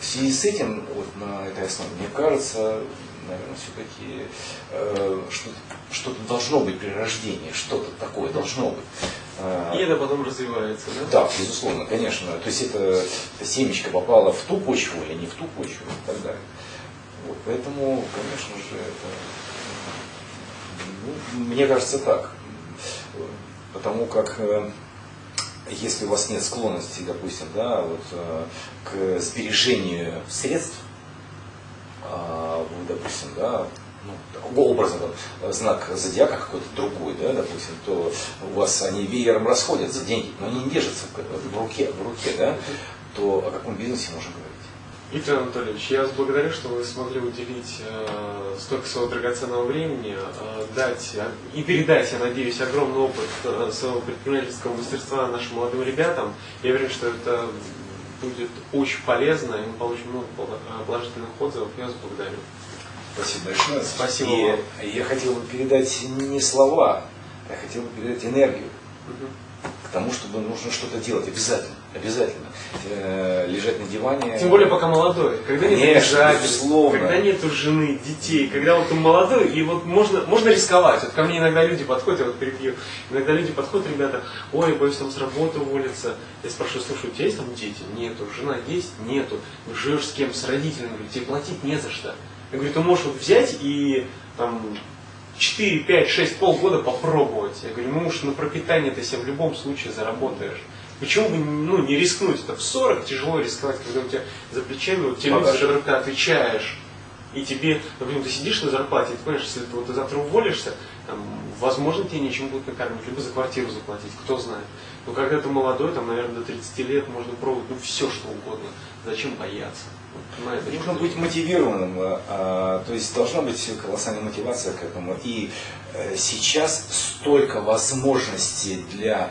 в связи с этим, вот на этой основе, мне кажется, наверное, все-таки э, что-то, что-то должно быть при рождении, что-то такое должно быть. Э, И это потом развивается, да? да, безусловно, конечно. То есть это, семечко попало в ту почву или не в ту почву и так далее. Вот, поэтому, конечно же, это, ну, мне кажется так. Потому как э, если у вас нет склонности, допустим, да, вот, э, к сбережению средств, допустим, да, ну, такого образа, там, знак зодиака какой-то другой, да, допустим, то у вас они веером расходятся, деньги, но они не держатся в руке, в руке, да, то о каком бизнесе можно говорить? Виктор Анатольевич, я вас благодарю, что вы смогли уделить э, столько своего драгоценного времени, э, дать э, и передать, я надеюсь, огромный опыт э, своего предпринимательского мастерства нашим молодым ребятам. Я уверен, что это будет очень полезно, и мы получим много э, положительных отзывов. Я вас благодарю. Спасибо большое. Спасибо И вам. я хотел бы передать не слова, я хотел бы передать энергию к тому, чтобы нужно что-то делать обязательно. Обязательно. Э, лежать на диване. Тем более пока молодой, когда нет обязательств, когда нету жены, детей, когда вот ты молодой, и вот можно, можно рисковать. Вот ко мне иногда люди подходят, я вот перебью, иногда люди подходят, ребята, ой, боюсь там с работы уволиться. Я спрашиваю, слушай, у тебя есть там дети? Нету. Жена есть? Нету. Живешь с кем? С родителями? Говорю, тебе платить не за что. Я говорю, ты можешь вот взять и там 4, 5, 6, полгода попробовать. Я говорю, ну уж на пропитание ты себе в любом случае заработаешь. Почему бы ну, не рискнуть? Это в 40 тяжело рисковать, когда у тебя за плечами, вот Багаж. за которых ты отвечаешь, и тебе, например, ты сидишь на зарплате, и ты понимаешь, если ты, вот, завтра уволишься, там, возможно, тебе нечем будет накормить, либо за квартиру заплатить, кто знает. Но когда ты молодой, там, наверное, до 30 лет можно пробовать ну, все, что угодно. Зачем бояться? Понимаете, Нужно быть мотивированным, а, а, то есть должна быть колоссальная мотивация к этому. И э, сейчас столько возможностей для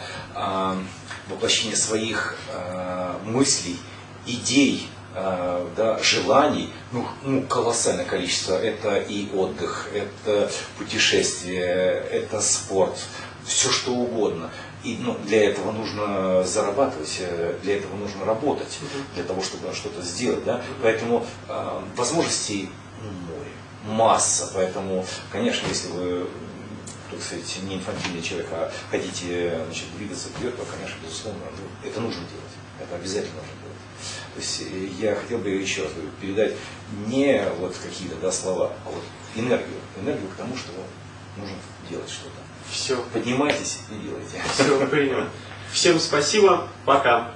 воплощения своих а, мыслей, идей, а, да, желаний, ну, ну, колоссальное количество. Это и отдых, это путешествие, это спорт, все что угодно. И ну, для этого нужно зарабатывать, э, для этого нужно работать, для того, чтобы что-то сделать. Да? Поэтому э, возможностей море, масса. Поэтому, конечно, если вы так сказать, не инфантильный человек, а хотите значит, двигаться вперед, то, конечно, безусловно, ну, это нужно делать. Это обязательно нужно делать. То есть э, я хотел бы еще раз говорю, передать не вот какие-то да, слова, а вот энергию. Энергию к тому, что нужно делать что-то. Все, Поднимайтесь и делайте. все, принял. Всем спасибо, пока.